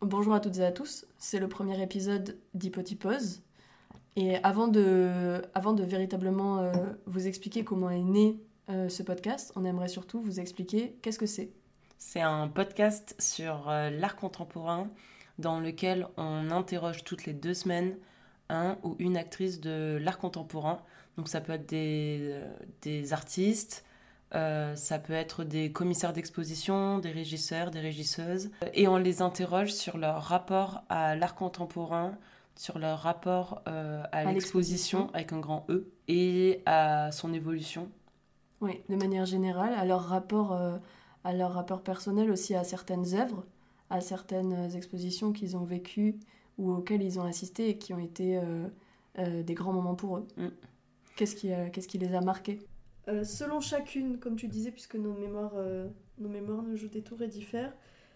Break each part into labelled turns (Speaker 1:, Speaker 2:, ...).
Speaker 1: Bonjour à toutes et à tous, c'est le premier épisode d'Hypotipose. Et avant de, avant de véritablement euh, vous expliquer comment est né euh, ce podcast, on aimerait surtout vous expliquer qu'est-ce que c'est.
Speaker 2: C'est un podcast sur euh, l'art contemporain dans lequel on interroge toutes les deux semaines un ou une actrice de l'art contemporain. Donc ça peut être des, des artistes, euh, ça peut être des commissaires d'exposition, des régisseurs, des régisseuses. Et on les interroge sur leur rapport à l'art contemporain, sur leur rapport euh, à, l'exposition avec un grand E et à son évolution.
Speaker 1: Oui, de manière générale, à leur rapport, euh, à leur rapport personnel aussi à certaines œuvres, à certaines expositions qu'ils ont vécues ou auxquelles ils ont assisté et qui ont été des grands moments pour eux. Mm. Qu'est-ce qui, qu'est-ce qui les a marqués?
Speaker 3: Euh, selon chacune, comme tu disais, puisque nos mémoires, euh, nos mémoires nous jouent des tours et diffèrent,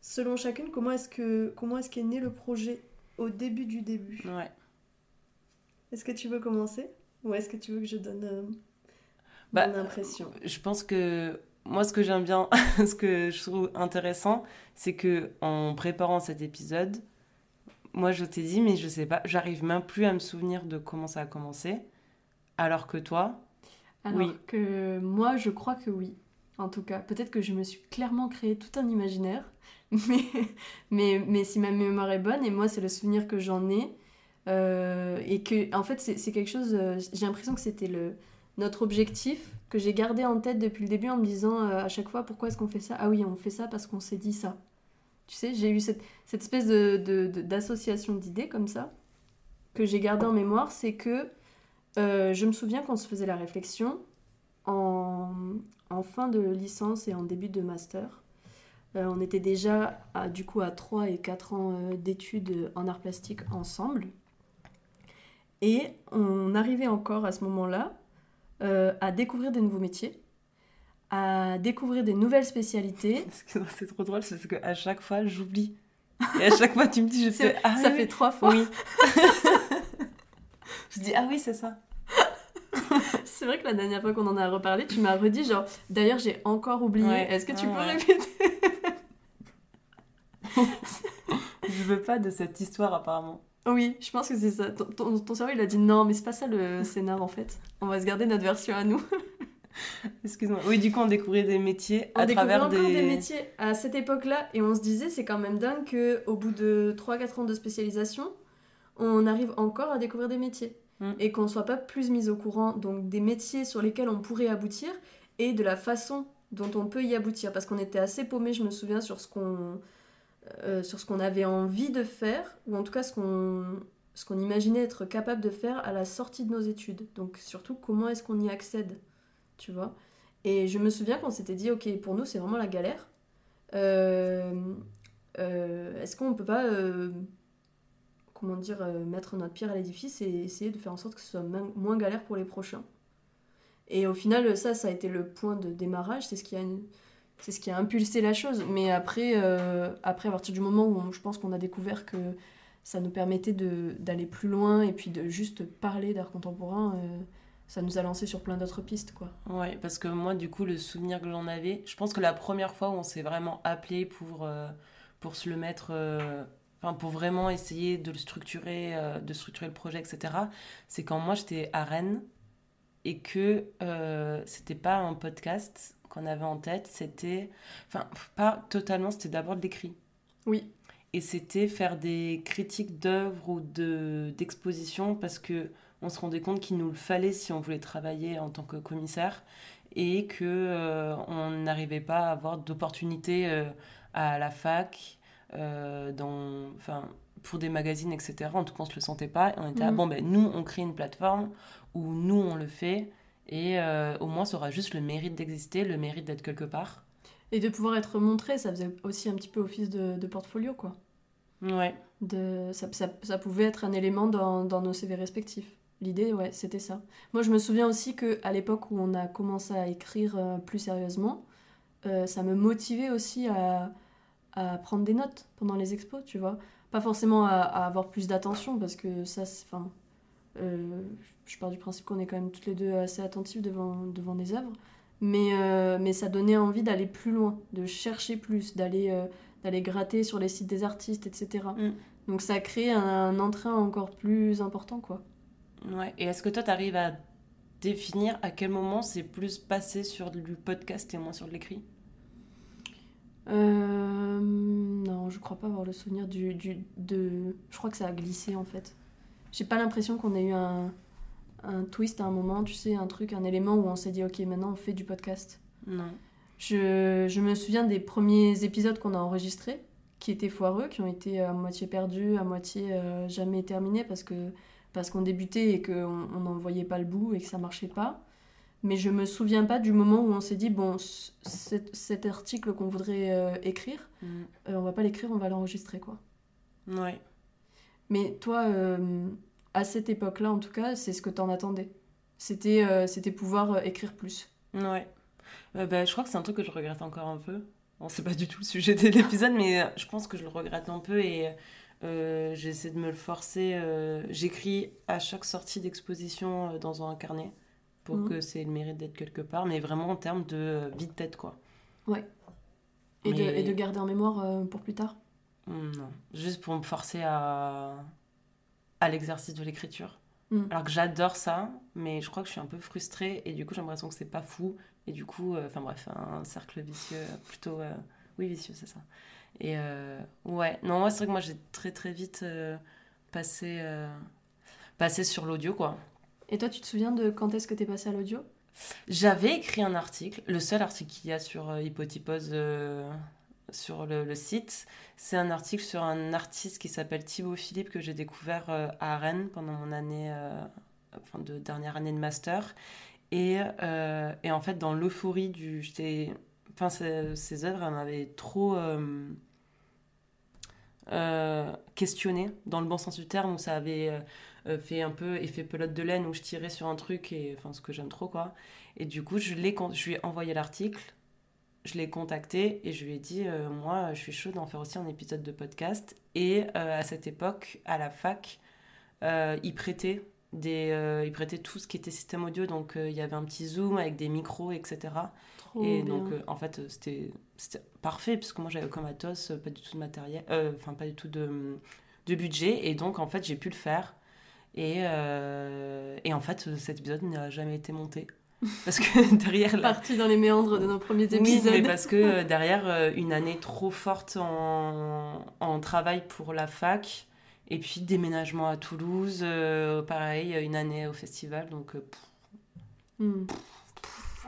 Speaker 3: selon chacune, comment est-ce que comment est-ce qu'est né le projet au début du début?
Speaker 2: Ouais.
Speaker 3: Est-ce que tu veux commencer? Ou est-ce que tu veux que je donne euh, bah, mon impression?
Speaker 2: Je pense que moi, ce que j'aime bien, ce que je trouve intéressant, c'est que en préparant cet épisode, moi, je t'ai dit, mais je sais pas, j'arrive même plus à me souvenir de comment ça a commencé, alors que toi,
Speaker 1: alors oui. que moi, je crois que oui. En tout cas, peut-être que je me suis clairement créé tout un imaginaire, mais, mais, mais si ma mémoire est bonne, et moi, c'est le souvenir que j'en ai, euh, et que, en fait, c'est quelque chose, euh, j'ai l'impression que c'était le notre objectif que j'ai gardé en tête depuis le début en me disant euh, à chaque fois pourquoi est-ce qu'on fait ça? Ah oui, on fait ça parce qu'on s'est dit ça. Tu sais, j'ai eu cette, cette espèce d'association de, d'idées comme ça que j'ai gardé en mémoire, c'est que euh, je me souviens qu'on se faisait la réflexion en, fin de licence et en début de master. Euh, on était déjà à, du coup à 3 et 4 ans euh, d'études en art plastique ensemble. Et on arrivait encore à ce moment-là à découvrir des nouveaux métiers, à découvrir des nouvelles spécialités.
Speaker 2: C'est trop drôle, c'est parce qu'à chaque fois j'oublie. Et à chaque fois tu me dis, je sais.
Speaker 1: Ah, ça fait trois fois.
Speaker 2: Oui. je dis, ah oui, c'est ça.
Speaker 1: c'est vrai que la dernière fois qu'on en a reparlé, tu m'as redit genre, d'ailleurs j'ai encore oublié, est-ce que tu peux répéter?
Speaker 2: Je veux pas de cette histoire apparemment.
Speaker 1: Oui, je pense que c'est ça. Ton, ton, cerveau il a dit non, mais c'est pas ça le scénar en fait. On va se garder notre version à nous.
Speaker 2: Excuse-moi. Oui, du coup, on découvrait des métiers à travers
Speaker 1: des... des métiers à cette époque-là et on se disait c'est quand même dingue que au bout de 3-4 ans de spécialisation, on arrive encore à découvrir des métiers. Mm. et qu'on ne soit pas plus mis au courant donc des métiers sur lesquels on pourrait aboutir et de la façon dont on peut y aboutir parce qu'on était assez paumé je me souviens sur ce qu'on euh, sur ce qu'on avait envie de faire ou en tout cas ce qu'on ce qu'on imaginait être capable de faire à la sortie de nos études donc surtout comment est-ce qu'on y accède tu vois? Et je me souviens qu'on s'était dit ok pour nous c'est vraiment la galère euh, euh, est-ce qu'on peut pas comment dire, euh, mettre notre pierre à l'édifice et essayer de faire en sorte que ce soit moins galère pour les prochains. Et au final, ça, ça a été le point de démarrage, c'est ce qui a, c'est ce qui a impulsé la chose. Mais après, euh, après à partir du moment où je pense qu'on a découvert que ça nous permettait d'aller plus loin et puis de juste parler d'art contemporain, euh, ça nous a lancé sur plein d'autres pistes, quoi.
Speaker 2: Ouais, parce que moi, du coup, le souvenir que j'en avais, je pense que la première fois où on s'est vraiment appelé pour, pour se le mettre pour vraiment essayer de le structurer, euh, de structurer le projet, etc. C'est quand moi j'étais à Rennes et que euh, c'était pas un podcast qu'on avait en tête, c'était, enfin, pas totalement, c'était d'abord de l'écrit.
Speaker 1: Oui.
Speaker 2: Et c'était faire des critiques d'œuvres ou de, d'expositions parce que on se rendait compte qu'il nous le fallait si on voulait travailler en tant que commissaire et que euh, on n'arrivait pas à avoir d'opportunités euh, à la fac euh, dans, pour des magazines, etc. En tout cas, on se le sentait pas. on était, mm. bon, ben, nous, on crée une plateforme où nous, on le fait. Et euh, au moins, ça aura juste le mérite d'exister, le mérite d'être quelque part.
Speaker 1: Et de pouvoir être montré, ça faisait aussi un petit peu office de, de portfolio, quoi.
Speaker 2: Ouais.
Speaker 1: De, ça, ça, ça, pouvait être un élément dans, dans nos CV respectifs. L'idée, ouais, c'était ça. Moi, je me souviens aussi qu'à l'époque où on a commencé à écrire euh, plus sérieusement, ça me motivait aussi à, à prendre des notes pendant les expos, tu vois. Pas forcément à, avoir plus d'attention, parce que ça, enfin, euh, je pars du principe qu'on est quand même toutes les deux assez attentifs devant, devant des œuvres, mais, euh, mais ça donnait envie d'aller plus loin, de chercher plus, d'aller euh, d'aller gratter sur les sites des artistes, etc. Mm. Donc ça crée un, entrain encore plus important, quoi.
Speaker 2: Ouais, et est-ce que toi, tu arrives à définir à quel moment c'est plus passé sur du podcast et moins sur de l'écrit?
Speaker 1: Euh, Non, je crois pas avoir le souvenir du, du, de... Je crois que ça a glissé, en fait. J'ai pas l'impression qu'on ait eu un, un twist à un moment, tu sais, un truc, un élément où on s'est dit, ok, maintenant on fait du podcast.
Speaker 2: Non.
Speaker 1: Je, je me souviens des premiers épisodes qu'on a enregistrés, qui étaient foireux, qui ont été à moitié perdus, à moitié euh, jamais terminés parce que parce qu'on débutait et qu'on n'en voyait pas le bout et que ça marchait pas. Mais je me souviens pas du moment où on s'est dit bon cet, article qu'on voudrait euh, écrire, mm. euh, on va pas l'écrire, on va l'enregistrer quoi.
Speaker 2: Ouais.
Speaker 1: Mais toi, à cette époque-là en tout cas, c'est ce que t'en attendais. C'était c'était pouvoir écrire plus.
Speaker 2: Ouais. bah, je crois que c'est un truc que je regrette encore un peu. Bon, c'est pas du tout le sujet de l'épisode, mais euh, je pense que je le regrette un peu et euh, j'essaie de me le forcer. Euh, j'écris à chaque sortie d'exposition dans un carnet pour mhm. que c'est le mérite d'être quelque part, mais vraiment en termes de vie de tête, quoi.
Speaker 1: Ouais. Et, de, et de, garder en mémoire pour plus tard?
Speaker 2: Hmm, Non, juste pour me forcer à, à l'exercice de l'écriture. Hmm. Alors que j'adore ça, mais je crois que je suis un peu frustrée et du coup j'ai l'impression que c'est pas fou et du coup, euh, enfin bref, un cercle vicieux, plutôt. Euh, oui, vicieux, c'est ça. Et euh, ouais, non, moi, c'est vrai que moi, j'ai très très vite passé, passé sur l'audio, quoi.
Speaker 1: Et toi, tu te souviens de quand est-ce que tu es passé à l'audio?
Speaker 2: J'avais écrit un article, le seul article qu'il y a sur Hypotypose sur le, site. C'est un article sur un artiste qui s'appelle Thibaut Philippe que j'ai découvert à Rennes pendant mon année, enfin de dernière année de master. Euh, et, en fait, dans l'euphorie du. Enfin, ces œuvres, m'avaient trop euh, euh, questionné, dans le bon sens du terme, où ça avait fait un peu effet pelote de laine, où je tirais sur un truc, et enfin, ce que j'aime trop, quoi. Et du coup, je, je lui ai envoyé l'article, je l'ai contacté, et je lui ai dit Moi, je suis chaud d'en faire aussi un épisode de podcast. Et à cette époque, à la fac, il prêtait des, euh, ils prêtaient tout ce qui était système audio, donc euh, il y avait un petit zoom avec des micros, etc. et donc euh, en fait c'était parfait, puisque moi j'avais comme Atos pas du tout de matériel, enfin pas du tout de, de, budget, et donc en fait j'ai pu le faire. Et, et en fait cet épisode n'a jamais été monté. Parce que derrière.
Speaker 1: La... Parti dans les méandres de nos premiers épisodes.
Speaker 2: Oui, mais parce que derrière une année trop forte en, en travail pour la fac, et puis déménagement à Toulouse, euh, pareil, une année au festival, donc... Euh,
Speaker 1: hmm.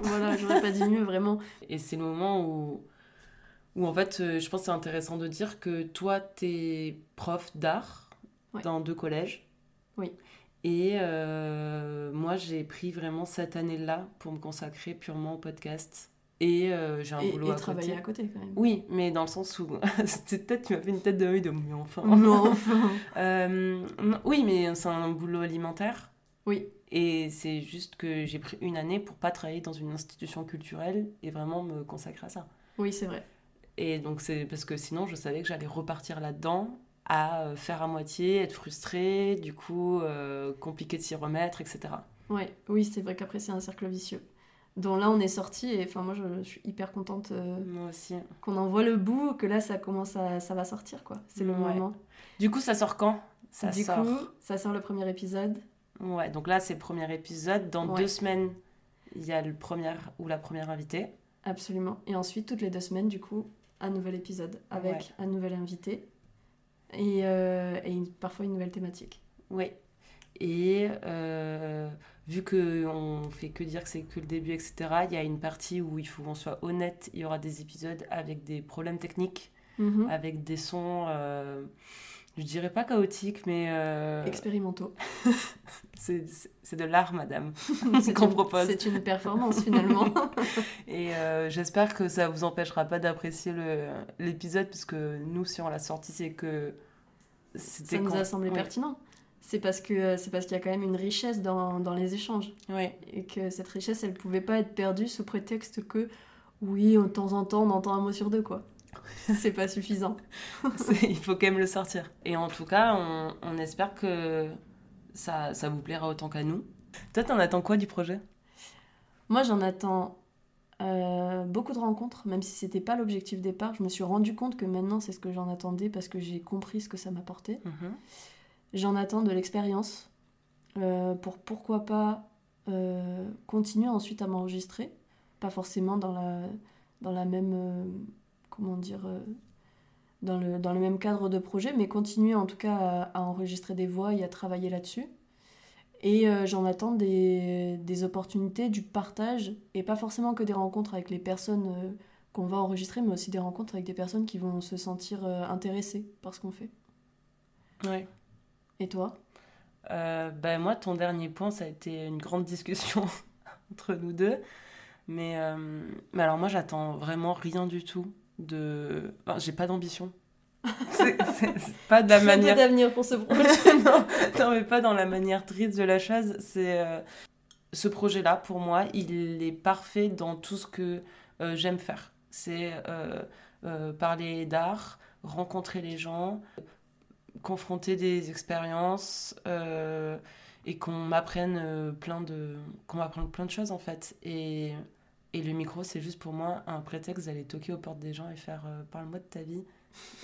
Speaker 1: Voilà, j'aurais pas dit mieux, vraiment.
Speaker 2: Et c'est le moment où, où en fait, euh, je pense que c'est intéressant de dire que toi, t'es prof d'art dans deux collèges.
Speaker 1: Oui.
Speaker 2: Et moi, j'ai pris vraiment cette année-là pour me consacrer purement au podcast. Et euh, j'ai un boulot à
Speaker 1: travailler côté. à côté quand même.
Speaker 2: Oui, mais dans le sens où peut-être tu m'as fait une tête de oui de mais enfin.
Speaker 1: enfin.
Speaker 2: Euh, oui, mais c'est un boulot alimentaire.
Speaker 1: Oui.
Speaker 2: Et c'est juste que j'ai pris une année pour pas travailler dans une institution culturelle et vraiment me consacrer à ça.
Speaker 1: Oui, c'est vrai.
Speaker 2: Et donc c'est parce que sinon je savais que j'allais repartir là-dedans à euh, faire à moitié, être frustrée, du coup compliqué de s'y remettre, etc.
Speaker 1: Ouais, oui, c'est vrai qu'après c'est un cercle vicieux dont là on est sorti et enfin moi je, suis hyper contente
Speaker 2: euh, moi aussi.
Speaker 1: qu'on en voit le bout que là ça commence à ça va sortir quoi. C'est le moment.
Speaker 2: Du coup ça sort quand?
Speaker 1: Ça du coup ça sort le premier épisode.
Speaker 2: Ouais donc là c'est le premier épisode. Dans deux semaines il y a le premier ou la première invitée.
Speaker 1: Absolument. Et ensuite toutes les deux semaines du coup un nouvel épisode avec un nouvel invité et, euh, et parfois une nouvelle thématique.
Speaker 2: Oui et euh, vu qu'on fait que dire que c'est que le début, etc., il y a une partie où il faut qu'on soit honnête. Il y aura des épisodes avec des problèmes techniques, mhm. avec des sons, euh, je dirais pas chaotiques, mais. Euh,
Speaker 1: Expérimentaux.
Speaker 2: c'est de l'art, madame, qu'on propose.
Speaker 1: C'est une performance finalement.
Speaker 2: Et euh, j'espère que ça vous empêchera pas d'apprécier l'épisode, puisque nous, si on l'a sorti, c'est que.
Speaker 1: Ça nous a semblé pertinent c'est parce que euh, c'est parce qu'il y a quand même une richesse dans, dans les échanges. Et que cette richesse, elle pouvait pas être perdue sous prétexte que, oui, de temps en temps, on entend un mot sur deux, quoi. c'est pas suffisant.
Speaker 2: il faut quand même le sortir. Et en tout cas, on, on espère que ça, ça vous plaira autant qu'à nous. Toi, t'en attends quoi du projet?
Speaker 1: Moi, j'en attends euh, beaucoup de rencontres, même si c'était pas l'objectif départ. Je me suis rendu compte que maintenant c'est ce que j'en attendais parce que j'ai compris ce que ça m'apportait. Mhm. J'en attends de l'expérience euh, pour pourquoi pas euh, continuer ensuite à m'enregistrer, pas forcément dans la, dans la même comment dire dans le, dans le même cadre de projet, mais continuer en tout cas à enregistrer des voix et à travailler là-dessus. Et euh, j'en attends des, des, opportunités, du partage, et pas forcément que des rencontres avec les personnes euh, qu'on va enregistrer, mais aussi des rencontres avec des personnes qui vont se sentir euh, intéressées par ce qu'on fait.
Speaker 2: Ouais.
Speaker 1: Et toi?
Speaker 2: Ben Moi, ton dernier point, ça a été une grande discussion entre nous deux. Mais, mais alors moi, j'attends vraiment rien du tout de... Enfin, j'ai pas d'ambition c'est pas de la manière.
Speaker 1: d'avenir pour ce projet.
Speaker 2: non, mais pas dans la manière triste de la chose. C'est euh, ce projet-là, pour moi, il est parfait dans tout ce que euh, j'aime faire. C'est euh, parler d'art, rencontrer les gens, confronter des expériences et qu'on m'apprenne plein de qu'on m'apprenne plein de choses en fait. Et et le micro, c'est juste pour moi un prétexte d'aller toquer aux portes des gens et faire parle-moi de ta vie.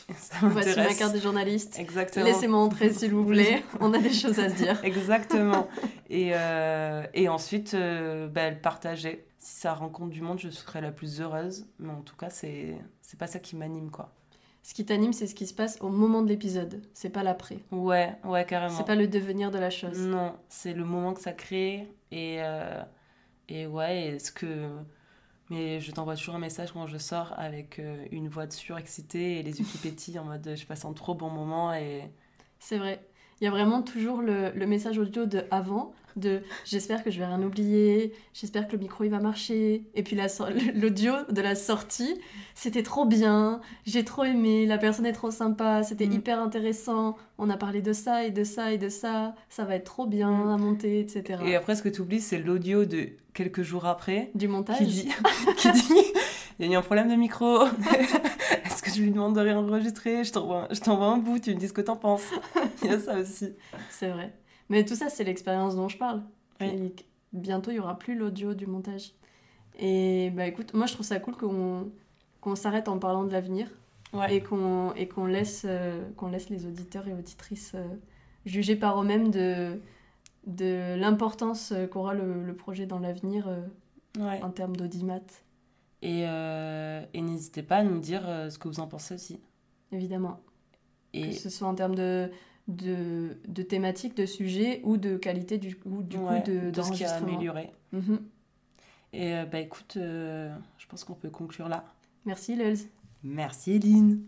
Speaker 1: Voici ma carte de journaliste.
Speaker 2: Exactement.
Speaker 1: Laissez-moi entrer, s'il vous plaît. On a des choses à se dire.
Speaker 2: Exactement. Et, euh, et ensuite, euh, bah, elle partageait. Si ça rencontre du monde, je serais la plus heureuse. Mais en tout cas, c'est c'est pas ça qui m'anime, quoi.
Speaker 1: Ce qui t'anime, c'est ce qui se passe au moment de l'épisode. C'est pas l'après.
Speaker 2: Ouais, ouais, carrément.
Speaker 1: C'est pas le devenir de la chose.
Speaker 2: Non, c'est le moment que ça crée. Et, euh, et ouais, est ce que mais je t'envoie toujours un message quand je sors avec euh, une voix de surexcitée et les yeux qui pétillent en mode je passe un trop bon moment. Et...
Speaker 1: C'est vrai. Il y a vraiment toujours le, le message audio de avant de j'espère que je vais rien oublier, j'espère que le micro il va marcher. Et puis l'audio de la sortie, c'était trop bien, j'ai trop aimé, la personne est trop sympa, c'était mm. hyper intéressant, on a parlé de ça et de ça et de ça, ça va être trop bien mm. à monter, etc.
Speaker 2: Et après, ce que tu oublies, c'est l'audio de quelques jours après.
Speaker 1: Du montage.
Speaker 2: Qui dit, qui dit il y a eu un problème de micro. Est-ce que je lui demande de réenregistrer? Je t'envoie un bout, tu me dis ce que t'en penses. Il y a ça aussi.
Speaker 1: C'est vrai. Mais tout ça, c'est l'expérience dont je parle. Bientôt, il y aura plus l'audio du montage. Et bah écoute, moi je trouve ça cool qu'on qu'on s'arrête en parlant de l'avenir et qu'on et qu'on laisse euh, qu'on laisse les auditeurs et auditrices euh, juger par eux-mêmes de de l'importance euh, qu'aura le, le, projet dans l'avenir en termes d'audimat.
Speaker 2: Et, et n'hésitez pas à nous dire ce que vous en pensez aussi.
Speaker 1: Évidemment. Et... Que ce soit en termes de, de, de thématiques, de sujets ou de qualité du, ou du coup de,
Speaker 2: de ce qui a amélioré. Mhm. Et euh, bah écoute, euh, je pense qu'on peut conclure là.
Speaker 1: Merci Lels.
Speaker 2: Merci Eline.